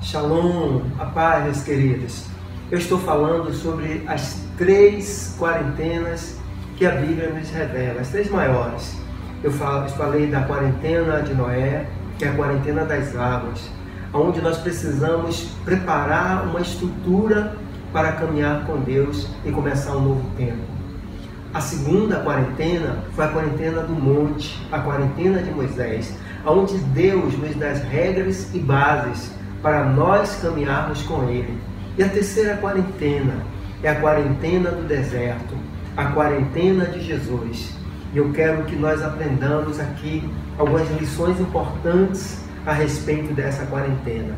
Shalom, a paz, meus queridos. Eu estou falando sobre as três quarentenas que a Bíblia nos revela, as três maiores. Eu falei da quarentena de Noé, que é a quarentena das águas, onde nós precisamos preparar uma estrutura para caminhar com Deus e começar um novo tempo. A segunda quarentena foi a quarentena do monte, a quarentena de Moisés, onde Deus nos dá as regras e bases para nós caminharmos com Ele. E a terceira quarentena é a quarentena do deserto, a quarentena de Jesus. E eu quero que nós aprendamos aqui algumas lições importantes a respeito dessa quarentena.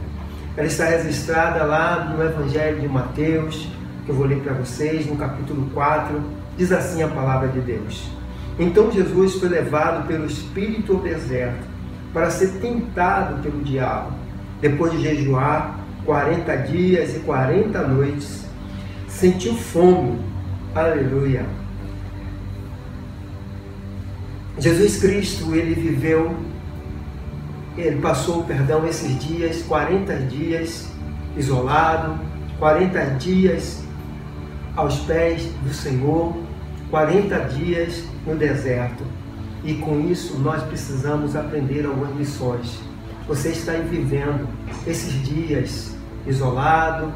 Ela está registrada lá no Evangelho de Mateus, que eu vou ler para vocês, no capítulo 4, diz assim a palavra de Deus. Então Jesus foi levado pelo Espírito ao deserto para ser tentado pelo diabo. Depois de jejuar 40 dias e 40 noites, sentiu fome. Aleluia. Jesus Cristo, ele viveu, ele passou, perdão, esses dias, 40 dias isolado, 40 dias aos pés do Senhor, 40 dias no deserto. E com isso nós precisamos aprender algumas lições. Você está vivendo esses dias isolado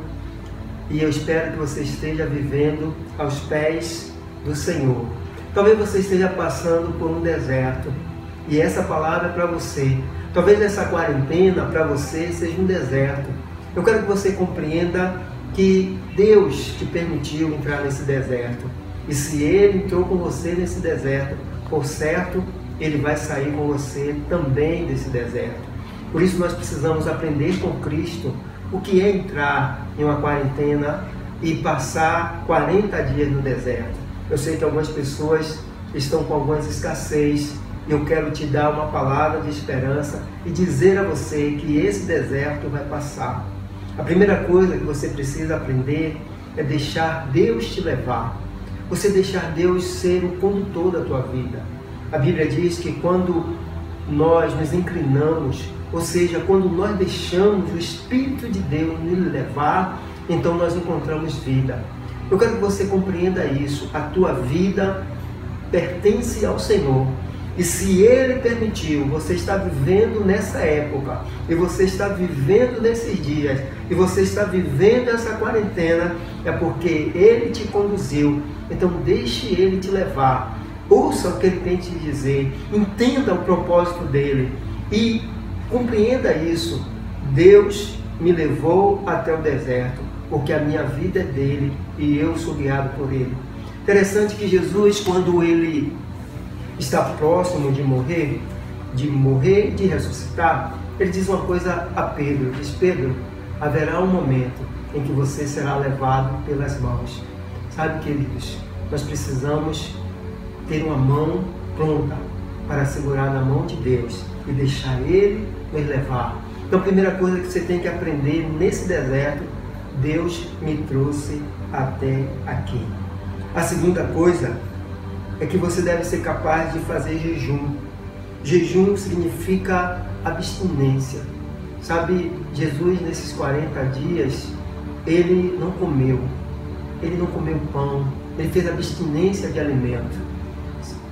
e eu espero que você esteja vivendo aos pés do Senhor. Talvez você esteja passando por um deserto e essa palavra é para você. Talvez essa quarentena para você seja um deserto. Eu quero que você compreenda que Deus te permitiu entrar nesse deserto. E se Ele entrou com você nesse deserto, por certo, Ele vai sair com você também desse deserto. Por isso nós precisamos aprender com Cristo o que é entrar em uma quarentena e passar 40 dias no deserto. Eu sei que algumas pessoas estão com algumas escassez. Eu quero te dar uma palavra de esperança e dizer a você que esse deserto vai passar. A primeira coisa que você precisa aprender é deixar Deus te levar. Você deixar Deus ser o condutor da tua vida. A Bíblia diz que quando nós nos inclinamos, ou seja, quando nós deixamos o Espírito de Deus nos levar, então nós encontramos vida. Eu quero que você compreenda isso. A tua vida pertence ao Senhor. E se Ele permitiu, você está vivendo nessa época, e você está vivendo nesses dias, e você está vivendo essa quarentena, é porque Ele te conduziu. Então deixe Ele te levar. Ouça o que Ele tem te dizer, entenda o propósito dele e compreenda isso. Deus me levou até o deserto, porque a minha vida é dele e eu sou guiado por ele. Interessante que Jesus, quando ele está próximo de morrer, de morrer de ressuscitar, ele diz uma coisa a Pedro, diz Pedro, haverá um momento em que você será levado pelas mãos. Sabe, queridos, nós precisamos ter uma mão pronta para segurar na mão de Deus e deixar Ele nos levar. Então, a primeira coisa que você tem que aprender nesse deserto, Deus me trouxe até aqui. A segunda coisa é que você deve ser capaz de fazer jejum. Jejum significa abstinência. Sabe, Jesus nesses 40 dias, ele não comeu. Ele não comeu pão. Ele fez abstinência de alimento.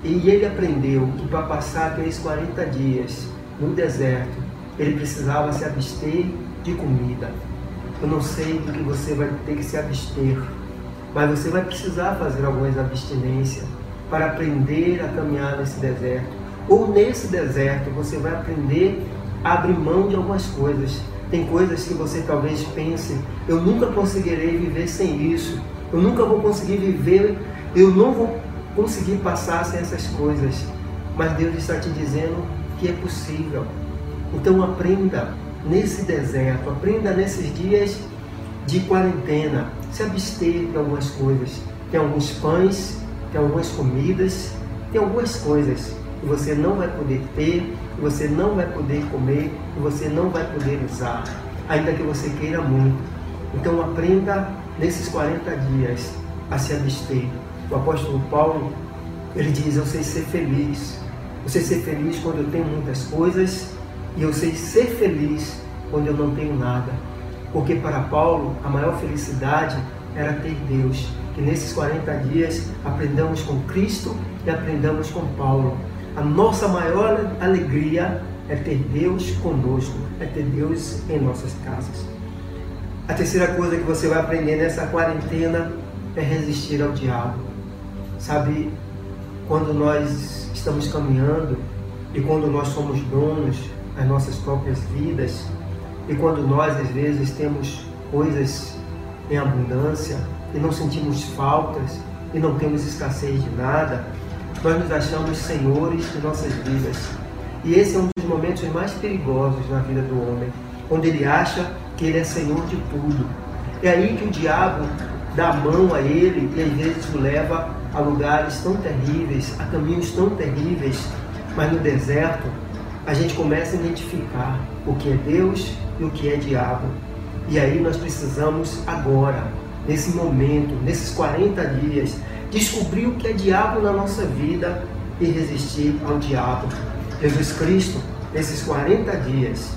E ele aprendeu que para passar aqueles 40 dias no deserto, ele precisava se abster de comida. Eu não sei do que você vai ter que se abster, mas você vai precisar fazer algumas abstinências para aprender a caminhar nesse deserto. Ou nesse deserto você vai aprender a abrir mão de algumas coisas. Tem coisas que você talvez pense, eu nunca conseguirei viver sem isso. Eu nunca vou conseguir viver, eu não vou conseguir passar sem essas coisas. Mas Deus está te dizendo que é possível. Então aprenda nesse deserto, aprenda nesses dias de quarentena, se abster de algumas coisas. Tem alguns pães, tem algumas comidas, tem algumas coisas que você não vai poder ter, que você não vai poder comer, que você não vai poder usar, ainda que você queira muito. Então aprenda nesses 40 dias a se abster. O apóstolo Paulo, ele diz, eu sei ser feliz. Eu sei ser feliz quando eu tenho muitas coisas e eu sei ser feliz quando eu não tenho nada. Porque para Paulo, a maior felicidade era ter Deus. Que nesses 40 dias aprendamos com Cristo e aprendamos com Paulo. A nossa maior alegria é ter Deus conosco, é ter Deus em nossas casas. A terceira coisa que você vai aprender nessa quarentena é resistir ao diabo. Sabe, quando nós estamos caminhando e quando nós somos donos das nossas próprias vidas e quando nós às vezes temos coisas em abundância e não sentimos faltas e não temos escassez de nada, nós nos achamos senhores de nossas vidas. E esse é um dos momentos mais perigosos na vida do homem, onde ele acha que ele é senhor de tudo. É aí que o diabo dá mão a ele e às vezes o leva a lugares tão terríveis, a caminhos tão terríveis, mas no deserto a gente começa a identificar o que é Deus e o que é diabo. E aí nós precisamos agora, nesse momento, nesses 40 dias, descobrir o que é diabo na nossa vida e resistir ao diabo. Jesus Cristo, nesses 40 dias,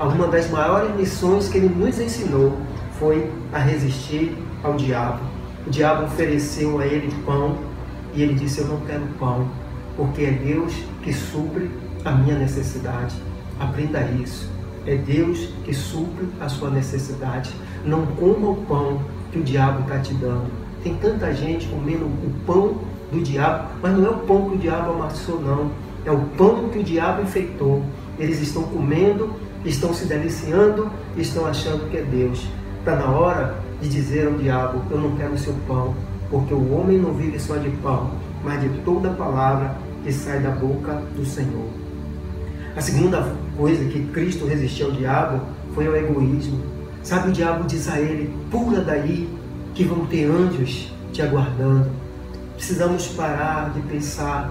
uma das maiores lições que ele nos ensinou foi a resistir ao diabo. O diabo ofereceu a ele pão e ele disse: Eu não quero pão, porque é Deus que supre a minha necessidade. Aprenda isso. É Deus que supre a sua necessidade. Não coma o pão que o diabo está te dando. Tem tanta gente comendo o pão do diabo, mas não é o pão que o diabo amassou, não. É o pão que o diabo enfeitou. Eles estão comendo, estão se deliciando, estão achando que é Deus. Está na hora de dizer ao diabo: Eu não quero o seu pão, porque o homem não vive só de pão, mas de toda palavra que sai da boca do Senhor. A segunda coisa que Cristo resistiu ao diabo foi o egoísmo. Sabe, o diabo diz a ele: pula daí, que vão ter anjos te aguardando. Precisamos parar de pensar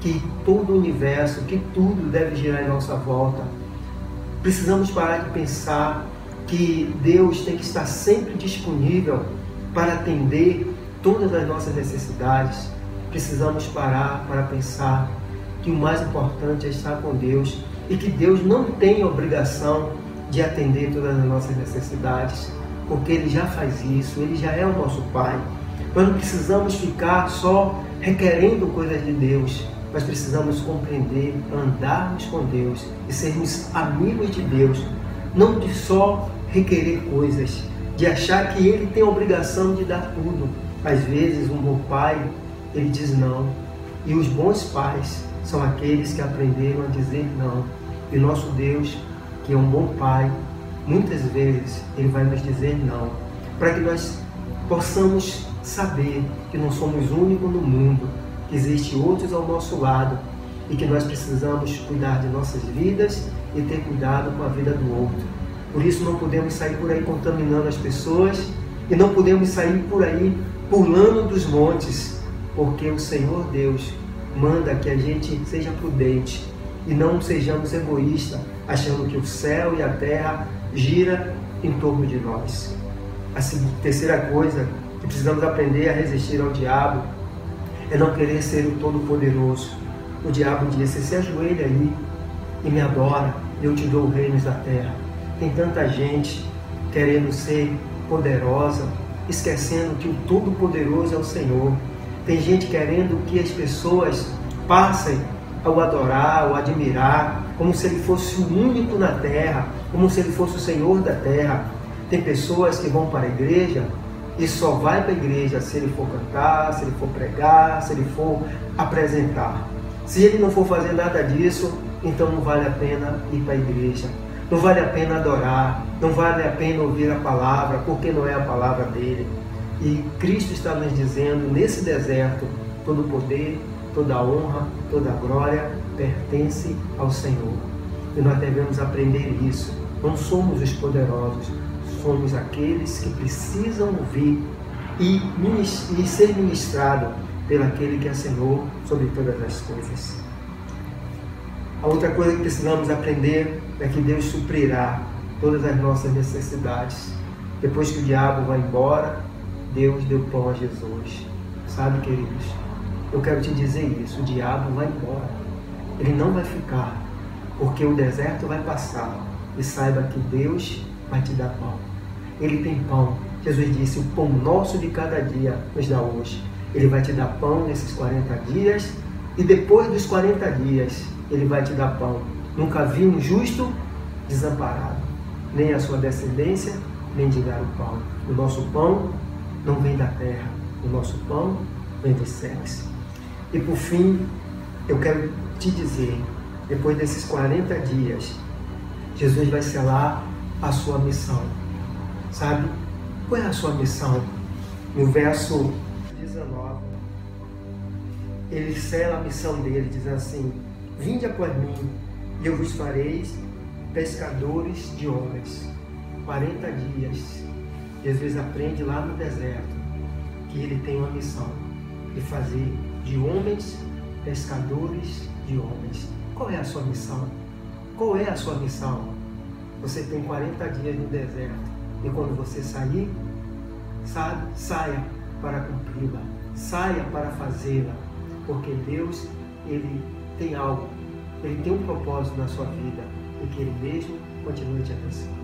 que todo o universo, que tudo deve girar em nossa volta. Precisamos parar de pensar que Deus tem que estar sempre disponível para atender todas as nossas necessidades. Precisamos parar para pensar que o mais importante é estar com Deus e que Deus não tem obrigação de atender todas as nossas necessidades, porque Ele já faz isso, Ele já é o nosso Pai. Nós não precisamos ficar só requerendo coisas de Deus, mas precisamos compreender, andarmos com Deus e sermos amigos de Deus, não de só requerer coisas, de achar que Ele tem a obrigação de dar tudo. Às vezes, um bom pai, ele diz não. E os bons pais são aqueles que aprenderam a dizer não. E nosso Deus, que é um bom pai, muitas vezes ele vai nos dizer não, para que nós possamos saber que não somos únicos no mundo, que existem outros ao nosso lado e que nós precisamos cuidar de nossas vidas e ter cuidado com a vida do outro. Por isso não podemos sair por aí contaminando as pessoas e não podemos sair por aí pulando dos montes, porque o Senhor Deus manda que a gente seja prudente e não sejamos egoístas, achando que o céu e a terra gira em torno de nós. A terceira coisa que precisamos aprender a resistir ao diabo é não querer ser o Todo-Poderoso. O diabo disse: se ajoelha aí e me adora, eu te dou reinos da terra. Tem tanta gente querendo ser poderosa, esquecendo que o Todo-Poderoso é o Senhor. Tem gente querendo que as pessoas passem ao adorar, ao admirar, como se ele fosse o único na terra, como se ele fosse o Senhor da terra. Tem pessoas que vão para a igreja e só vai para a igreja se ele for cantar, se ele for pregar, se ele for apresentar. Se ele não for fazer nada disso, então não vale a pena ir para a igreja. Não vale a pena adorar, não vale a pena ouvir a palavra, porque não é a palavra dele. E Cristo está nos dizendo nesse deserto: todo poder, toda honra, toda glória pertence ao Senhor. E nós devemos aprender isso. Não somos os poderosos, somos aqueles que precisam ouvir e, e ser ministrado pelo aquele que é Senhor sobre todas as coisas. A outra coisa que precisamos aprender é que Deus suprirá todas as nossas necessidades. Depois que o diabo vai embora, Deus deu pão a Jesus. Sabe, queridos? Eu quero te dizer isso: o diabo vai embora. Ele não vai ficar, porque o deserto vai passar. E saiba que Deus vai te dar pão. Ele tem pão. Jesus disse: O pão nosso de cada dia nos dá hoje. Ele vai te dar pão nesses 40 dias e depois dos 40 dias ele vai te dar pão. Nunca vi um justo desamparado, nem a sua descendência mendigar o pão. O nosso pão não vem da terra, o nosso pão vem dos céus. E por fim, eu quero te dizer, depois desses 40 dias, Jesus vai selar a sua missão. Sabe? Qual é a sua missão? No verso 19, ele sela a missão dele, diz assim: Vinde após mim, e eu vos farei pescadores de homens. 40 dias, Jesus aprende lá no deserto que ele tem uma missão de fazer de homens pescadores de homens. Qual é a sua missão? Qual é a sua missão? Você tem 40 dias no deserto e quando você sair, sabe, saia para cumpri-la, saia para fazê-la, porque Deus ele tem algo, ele tem um propósito na sua vida e que ele mesmo continue te abençoando.